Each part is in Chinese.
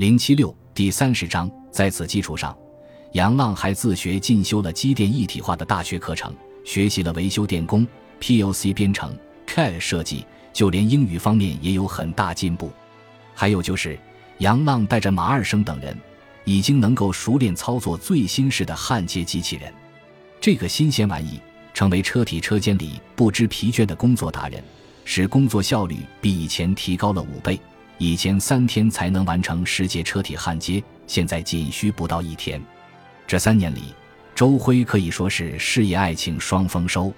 零七六第三十章，在此基础上，杨浪还自学进修了机电一体化的大学课程，学习了维修电工、PLC 编程、CAD 设计，就连英语方面也有很大进步。还有就是，杨浪带着马二生等人，已经能够熟练操作最新式的焊接机器人。这个新鲜玩意成为车体车间里不知疲倦的工作达人，使工作效率比以前提高了五倍。以前三天才能完成十节车体焊接，现在仅需不到一天。这三年里，周辉可以说是事业爱情双丰收。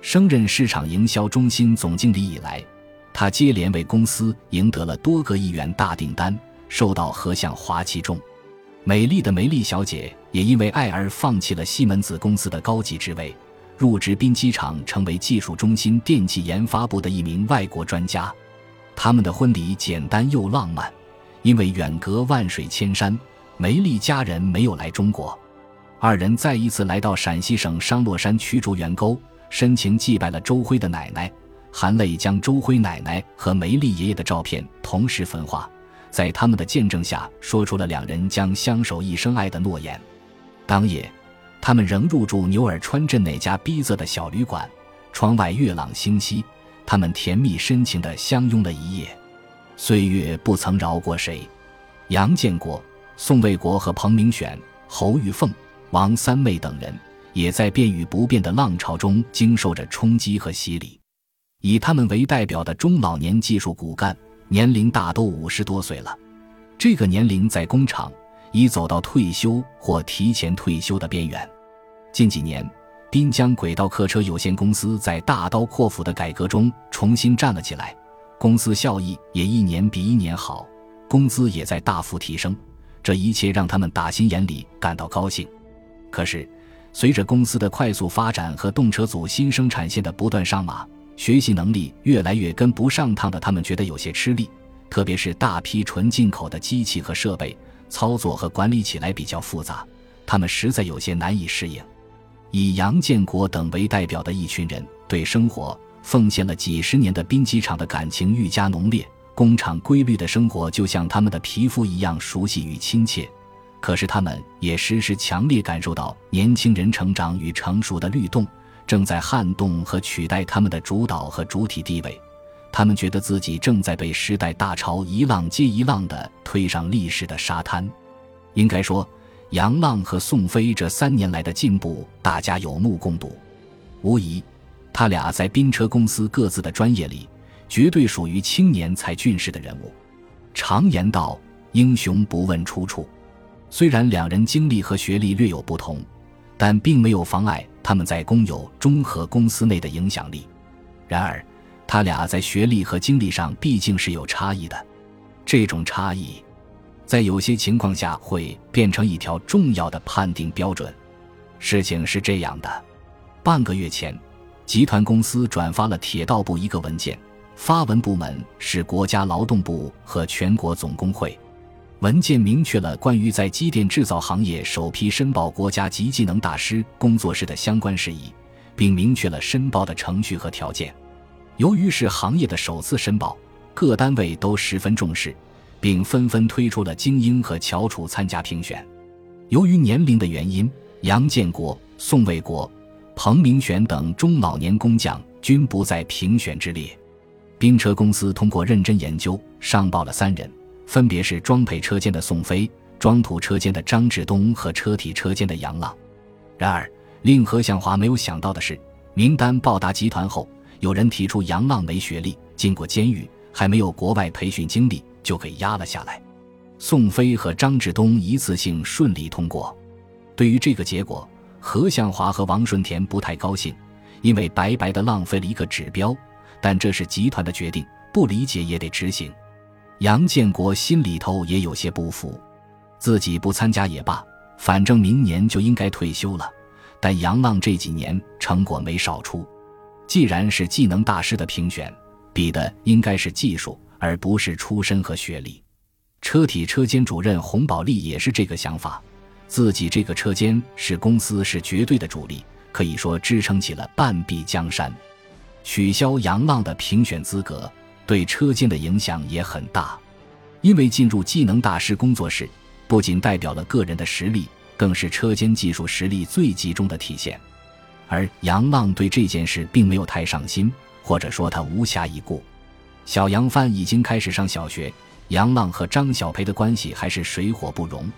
升任市场营销中心总经理以来，他接连为公司赢得了多个亿元大订单，受到何向华器重。美丽的梅丽小姐也因为爱而放弃了西门子公司的高级职位，入职滨机厂，成为技术中心电气研发部的一名外国专家。他们的婚礼简单又浪漫，因为远隔万水千山，梅丽家人没有来中国，二人再一次来到陕西省商洛山曲竹园沟，深情祭拜了周辉的奶奶，含泪将周辉奶奶和梅丽爷爷的照片同时焚化，在他们的见证下，说出了两人将相守一生爱的诺言。当夜，他们仍入住牛耳川镇那家逼仄的小旅馆，窗外月朗星稀。他们甜蜜深情地相拥了一夜，岁月不曾饶过谁。杨建国、宋卫国和彭明选、侯玉凤、王三妹等人，也在变与不变的浪潮中经受着冲击和洗礼。以他们为代表的中老年技术骨干，年龄大都五十多岁了。这个年龄在工厂已走到退休或提前退休的边缘。近几年。滨江轨道客车有限公司在大刀阔斧的改革中重新站了起来，公司效益也一年比一年好，工资也在大幅提升，这一切让他们打心眼里感到高兴。可是，随着公司的快速发展和动车组新生产线的不断上马，学习能力越来越跟不上趟的他们觉得有些吃力，特别是大批纯进口的机器和设备，操作和管理起来比较复杂，他们实在有些难以适应。以杨建国等为代表的一群人，对生活奉献了几十年的兵机厂的感情愈加浓烈。工厂规律的生活就像他们的皮肤一样熟悉与亲切。可是他们也时时强烈感受到年轻人成长与成熟的律动正在撼动和取代他们的主导和主体地位。他们觉得自己正在被时代大潮一浪接一浪地推上历史的沙滩。应该说。杨浪和宋飞这三年来的进步，大家有目共睹。无疑，他俩在宾车公司各自的专业里，绝对属于青年才俊士的人物。常言道：“英雄不问出处。”虽然两人经历和学历略有不同，但并没有妨碍他们在公有中和公司内的影响力。然而，他俩在学历和经历上毕竟是有差异的，这种差异。在有些情况下会变成一条重要的判定标准。事情是这样的：半个月前，集团公司转发了铁道部一个文件，发文部门是国家劳动部和全国总工会。文件明确了关于在机电制造行业首批申报国家级技能大师工作室的相关事宜，并明确了申报的程序和条件。由于是行业的首次申报，各单位都十分重视。并纷纷推出了精英和翘楚参加评选。由于年龄的原因，杨建国、宋卫国、彭明玄等中老年工匠均不在评选之列。兵车公司通过认真研究，上报了三人，分别是装配车间的宋飞、装土车间的张志东和车体车间的杨浪。然而，令何向华没有想到的是，名单报达集团后，有人提出杨浪没学历，进过监狱，还没有国外培训经历。就给压了下来，宋飞和张志东一次性顺利通过。对于这个结果，何向华和王顺田不太高兴，因为白白的浪费了一个指标。但这是集团的决定，不理解也得执行。杨建国心里头也有些不服，自己不参加也罢，反正明年就应该退休了。但杨浪这几年成果没少出，既然是技能大师的评选，比的应该是技术。而不是出身和学历，车体车间主任洪宝利也是这个想法。自己这个车间是公司是绝对的主力，可以说支撑起了半壁江山。取消杨浪的评选资格，对车间的影响也很大，因为进入技能大师工作室，不仅代表了个人的实力，更是车间技术实力最集中的体现。而杨浪对这件事并没有太上心，或者说他无暇一顾。小杨帆已经开始上小学，杨浪和张小培的关系还是水火不容，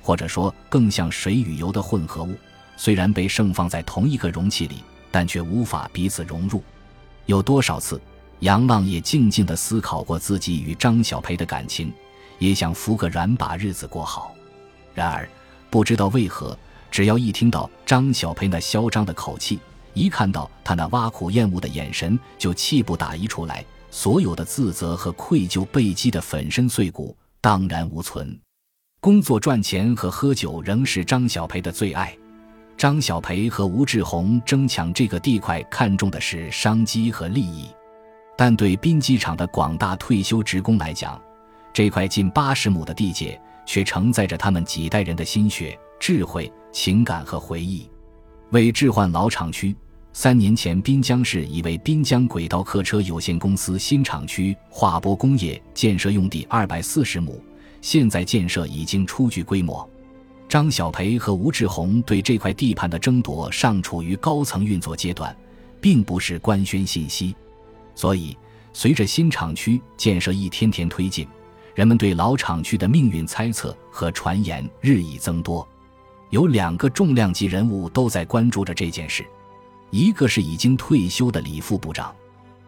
或者说更像水与油的混合物。虽然被盛放在同一个容器里，但却无法彼此融入。有多少次，杨浪也静静地思考过自己与张小培的感情，也想服个软把日子过好。然而，不知道为何，只要一听到张小培那嚣张的口气，一看到他那挖苦厌恶的眼神，就气不打一处来，所有的自责和愧疚被击得粉身碎骨，荡然无存。工作赚钱和喝酒仍是张小培的最爱。张小培和吴志宏争抢这个地块，看重的是商机和利益，但对滨机场的广大退休职工来讲，这块近八十亩的地界却承载着他们几代人的心血、智慧、情感和回忆。为置换老厂区，三年前滨江市已为滨江轨道客车有限公司新厂区划拨工业建设用地二百四十亩，现在建设已经初具规模。张小培和吴志宏对这块地盘的争夺尚处于高层运作阶段，并不是官宣信息。所以，随着新厂区建设一天天推进，人们对老厂区的命运猜测和传言日益增多。有两个重量级人物都在关注着这件事，一个是已经退休的李副部长，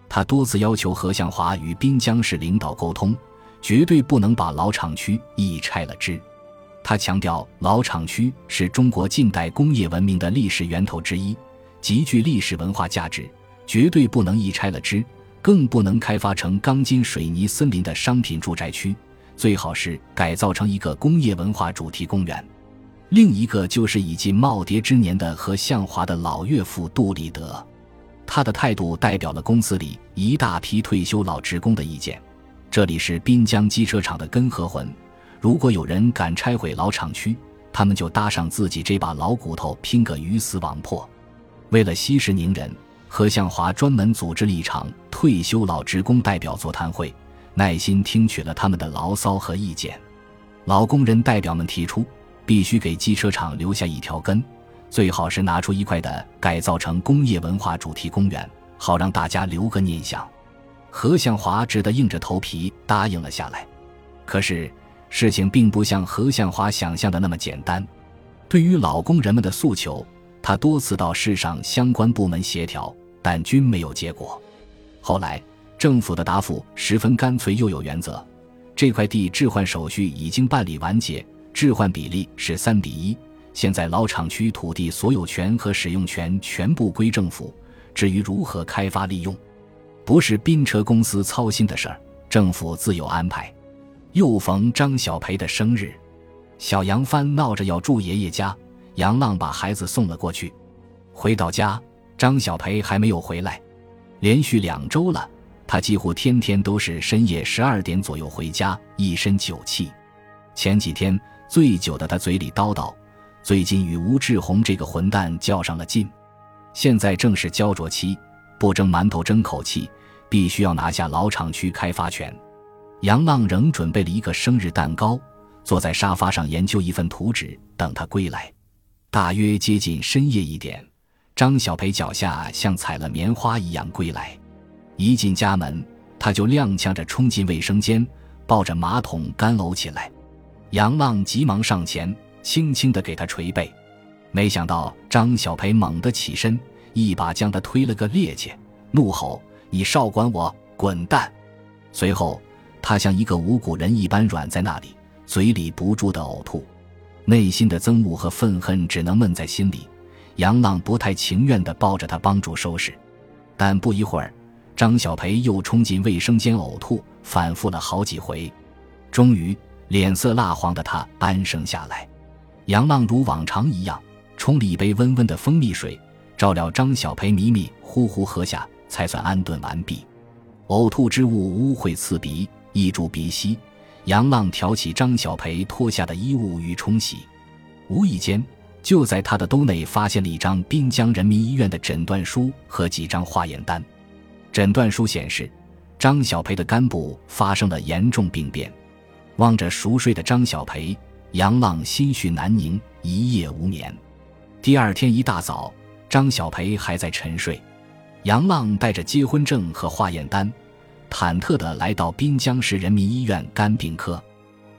他多次要求何向华与滨江市领导沟通，绝对不能把老厂区一拆了之。他强调，老厂区是中国近代工业文明的历史源头之一，极具历史文化价值，绝对不能一拆了之，更不能开发成钢筋水泥森林的商品住宅区，最好是改造成一个工业文化主题公园。另一个就是已近耄耋之年的何向华的老岳父杜立德，他的态度代表了公司里一大批退休老职工的意见。这里是滨江机车厂的根和魂。如果有人敢拆毁老厂区，他们就搭上自己这把老骨头，拼个鱼死网破。为了息事宁人，何向华专门组织了一场退休老职工代表座谈会，耐心听取了他们的牢骚和意见。老工人代表们提出，必须给机车厂留下一条根，最好是拿出一块的改造成工业文化主题公园，好让大家留个念想。何向华只得硬着头皮答应了下来。可是。事情并不像何向华想象的那么简单。对于老工人们的诉求，他多次到市上相关部门协调，但均没有结果。后来，政府的答复十分干脆又有原则：这块地置换手续已经办理完结，置换比例是三比一。现在老厂区土地所有权和使用权全部归政府，至于如何开发利用，不是滨车公司操心的事儿，政府自有安排。又逢张小培的生日，小杨帆闹着要住爷爷家，杨浪把孩子送了过去。回到家，张小培还没有回来，连续两周了，他几乎天天都是深夜十二点左右回家，一身酒气。前几天醉酒的他嘴里叨叨，最近与吴志宏这个混蛋较上了劲，现在正是焦灼期，不争馒头争口气，必须要拿下老厂区开发权。杨浪仍准备了一个生日蛋糕，坐在沙发上研究一份图纸，等他归来。大约接近深夜一点，张小培脚下像踩了棉花一样归来。一进家门，他就踉跄着冲进卫生间，抱着马桶干呕起来。杨浪急忙上前，轻轻地给他捶背。没想到张小培猛地起身，一把将他推了个趔趄，怒吼：“你少管我，滚蛋！”随后。他像一个无骨人一般软在那里，嘴里不住的呕吐，内心的憎恶和愤恨只能闷在心里。杨浪不太情愿地抱着他帮助收拾，但不一会儿，张小培又冲进卫生间呕吐，反复了好几回，终于脸色蜡黄的他安生下来。杨浪如往常一样冲了一杯温温的蜂蜜水，照料张小培迷迷糊糊喝下，才算安顿完毕。呕吐之物污秽刺鼻。溢注鼻息，杨浪挑起张小培脱下的衣物与冲洗，无意间就在他的兜内发现了一张滨江人民医院的诊断书和几张化验单。诊断书显示，张小培的肝部发生了严重病变，望着熟睡的张小培，杨浪心绪难宁，一夜无眠。第二天一大早，张小培还在沉睡。杨浪带着结婚证和化验单，忐忑地来到滨江市人民医院肝病科。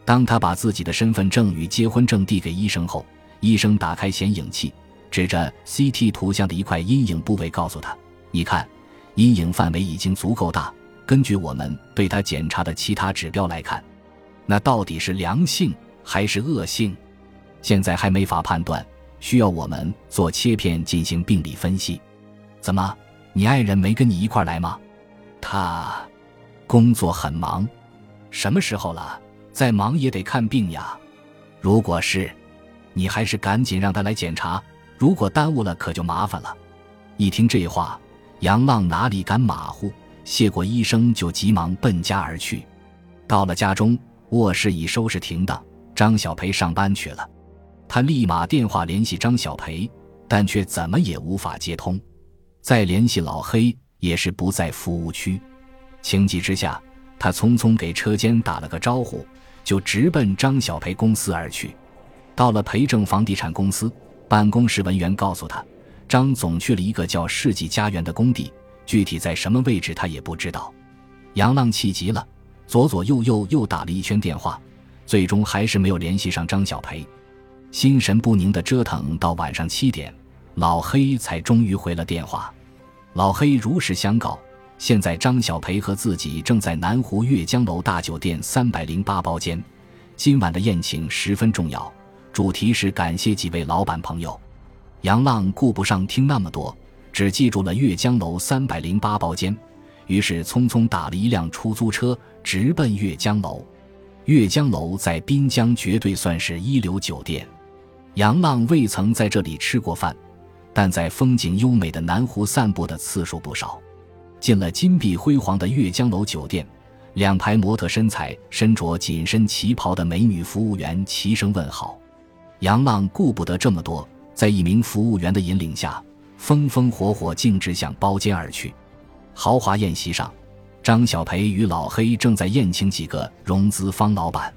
当他把自己的身份证与结婚证递给医生后，医生打开显影器，指着 CT 图像的一块阴影部位，告诉他：“你看，阴影范围已经足够大。根据我们对他检查的其他指标来看，那到底是良性还是恶性？现在还没法判断，需要我们做切片进行病理分析。怎么，你爱人没跟你一块来吗？他工作很忙，什么时候了？再忙也得看病呀。如果是……”你还是赶紧让他来检查，如果耽误了可就麻烦了。一听这话，杨浪哪里敢马虎，谢过医生就急忙奔家而去。到了家中，卧室已收拾停当，张小培上班去了。他立马电话联系张小培，但却怎么也无法接通。再联系老黑，也是不在服务区。情急之下，他匆匆给车间打了个招呼，就直奔张小培公司而去。到了培正房地产公司办公室，文员告诉他，张总去了一个叫世纪家园的工地，具体在什么位置他也不知道。杨浪气急了，左左右右又打了一圈电话，最终还是没有联系上张小培。心神不宁的折腾到晚上七点，老黑才终于回了电话。老黑如实相告，现在张小培和自己正在南湖悦江楼大酒店三百零八包间，今晚的宴请十分重要。主题是感谢几位老板朋友，杨浪顾不上听那么多，只记住了悦江楼三百零八包间，于是匆匆打了一辆出租车，直奔悦江楼。悦江楼在滨江绝对算是一流酒店，杨浪未曾在这里吃过饭，但在风景优美的南湖散步的次数不少。进了金碧辉煌的悦江楼酒店，两排模特身材、身着紧身旗袍的美女服务员齐声问好。杨浪顾不得这么多，在一名服务员的引领下，风风火火径直向包间而去。豪华宴席上，张小培与老黑正在宴请几个融资方老板。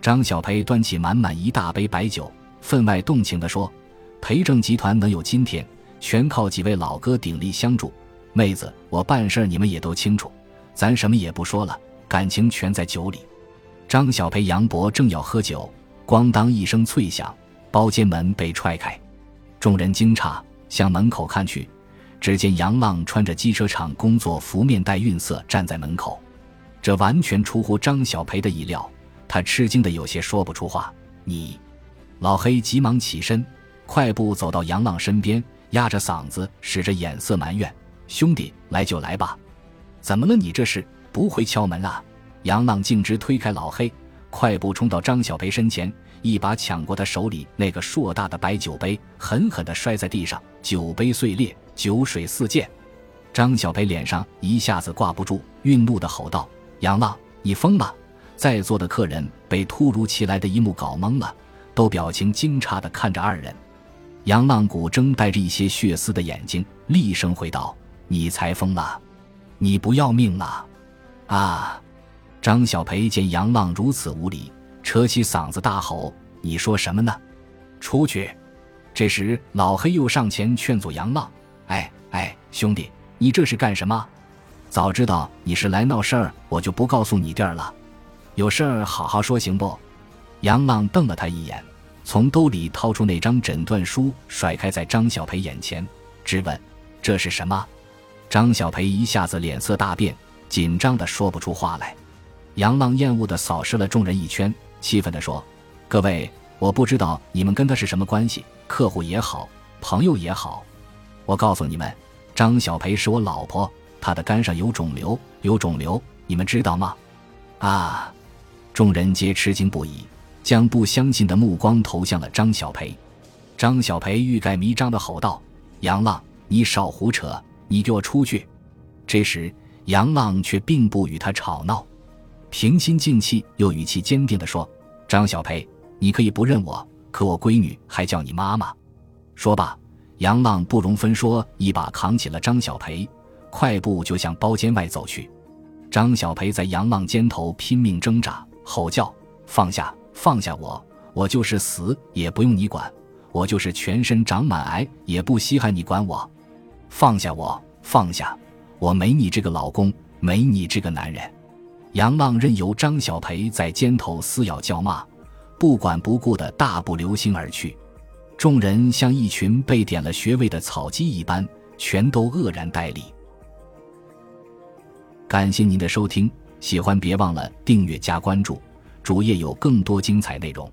张小培端起满满一大杯白酒，分外动情地说：“培正集团能有今天，全靠几位老哥鼎力相助。妹子，我办事你们也都清楚，咱什么也不说了，感情全在酒里。”张小培、杨博正要喝酒。咣当一声脆响，包间门被踹开，众人惊诧，向门口看去，只见杨浪穿着机车厂工作服，面带愠色站在门口。这完全出乎张小培的意料，他吃惊的有些说不出话。你，老黑急忙起身，快步走到杨浪身边，压着嗓子，使着眼色埋怨：“兄弟，来就来吧，怎么了？你这是不会敲门啊？”杨浪径直推开老黑。快步冲到张小培身前，一把抢过他手里那个硕大的白酒杯，狠狠地摔在地上，酒杯碎裂，酒水四溅。张小培脸上一下子挂不住，愠怒地吼道：“杨浪，你疯了！”在座的客人被突如其来的一幕搞懵了，都表情惊诧地看着二人。杨浪古睁带着一些血丝的眼睛，厉声回道：“你才疯了！你不要命了？啊！”张小培见杨浪如此无礼，扯起嗓子大吼：“你说什么呢？出去！”这时老黑又上前劝阻杨浪：“哎哎，兄弟，你这是干什么？早知道你是来闹事儿，我就不告诉你地儿了。有事儿好好说，行不？”杨浪瞪了他一眼，从兜里掏出那张诊断书，甩开在张小培眼前，质问：“这是什么？”张小培一下子脸色大变，紧张的说不出话来。杨浪厌恶地扫视了众人一圈，气愤地说：“各位，我不知道你们跟他是什么关系，客户也好，朋友也好。我告诉你们，张小培是我老婆，她的肝上有肿瘤，有肿瘤，你们知道吗？”啊！众人皆吃惊不已，将不相信的目光投向了张小培。张小培欲盖弥彰的吼道：“杨浪，你少胡扯！你给我出去！”这时，杨浪却并不与他吵闹。平心静气，又语气坚定地说：“张小培，你可以不认我，可我闺女还叫你妈妈。”说罢，杨浪不容分说，一把扛起了张小培，快步就向包间外走去。张小培在杨浪肩头拼命挣扎，吼叫：“放下，放下我！我就是死也不用你管，我就是全身长满癌也不稀罕你管我。放下我，放下！我没你这个老公，没你这个男人。杨浪任由张小培在肩头撕咬叫骂，不管不顾的大步流星而去。众人像一群被点了穴位的草鸡一般，全都愕然呆立。感谢您的收听，喜欢别忘了订阅加关注，主页有更多精彩内容。